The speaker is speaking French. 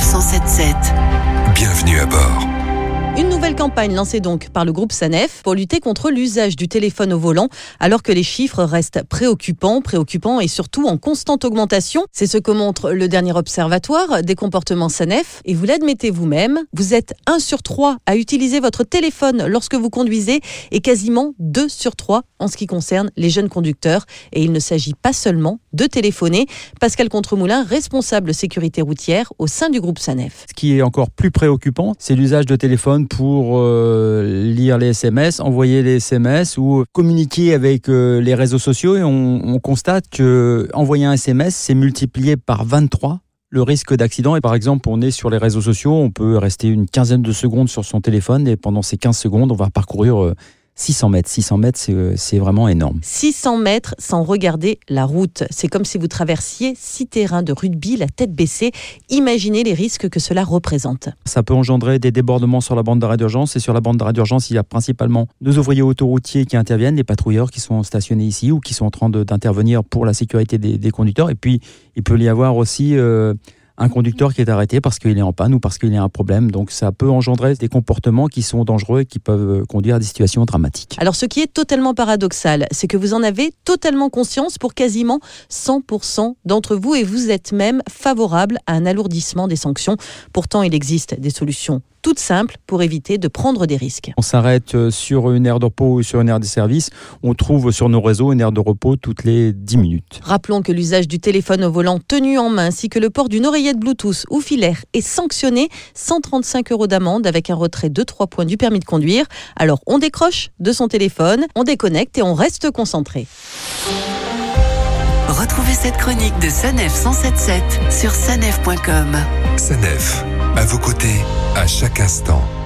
Sanef 177. Bienvenue à bord. Nouvelle campagne lancée donc par le groupe Sanef pour lutter contre l'usage du téléphone au volant alors que les chiffres restent préoccupants, préoccupants et surtout en constante augmentation. C'est ce que montre le dernier observatoire des comportements Sanef et vous l'admettez vous-même, vous êtes 1 sur 3 à utiliser votre téléphone lorsque vous conduisez et quasiment 2 sur 3 en ce qui concerne les jeunes conducteurs et il ne s'agit pas seulement de téléphoner. Pascal Contremoulin, responsable sécurité routière au sein du groupe Sanef. Ce qui est encore plus préoccupant, c'est l'usage de téléphone pour euh, lire les SMS, envoyer les SMS ou communiquer avec euh, les réseaux sociaux. Et on, on constate que envoyer un SMS, c'est multiplié par 23 le risque d'accident. Et par exemple, on est sur les réseaux sociaux, on peut rester une quinzaine de secondes sur son téléphone et pendant ces 15 secondes, on va parcourir euh, 600 mètres. 600 mètres, c'est, euh, c'est vraiment énorme. 600 mètres sans regarder la route. C'est comme si vous traversiez six terrains de rugby la tête baissée. Imaginez les risques que cela représente. Ça peut engendrer des débordements sur la bande d'arrêt d'urgence. Et sur la bande d'arrêt d'urgence, il y a principalement deux ouvriers autoroutiers qui interviennent, les patrouilleurs qui sont stationnés ici ou qui sont en train d'intervenir pour la sécurité des, des conducteurs. Et puis, il peut y avoir aussi euh, un conducteur qui est arrêté parce qu'il est en panne ou parce qu'il a un problème. Donc, ça peut engendrer des comportements qui sont dangereux et qui peuvent euh, conduire à des situations dramatiques. Alors ce qui est totalement paradoxal, c'est que vous en avez totalement conscience pour quasiment 100% d'entre vous et vous êtes même favorable à un alourdissement des sanctions. Pourtant, il existe des solutions toutes simples pour éviter de prendre des risques. On s'arrête euh, sur une aire de repos ou sur une aire de service. On trouve sur nos réseaux une aire de repos toutes les 10 minutes. Rappelons que l'usage du téléphone au volant tenu en main ainsi que le port d'une oreillette Bluetooth ou filaire est sanctionné 135 euros d'amende avec un retrait de 3 points du permis de conduire. Alors on décroche de son téléphone, on déconnecte et on reste concentré. Retrouvez cette chronique de Sanef 177 sur sanef.com. Sanef, à vos côtés, à chaque instant.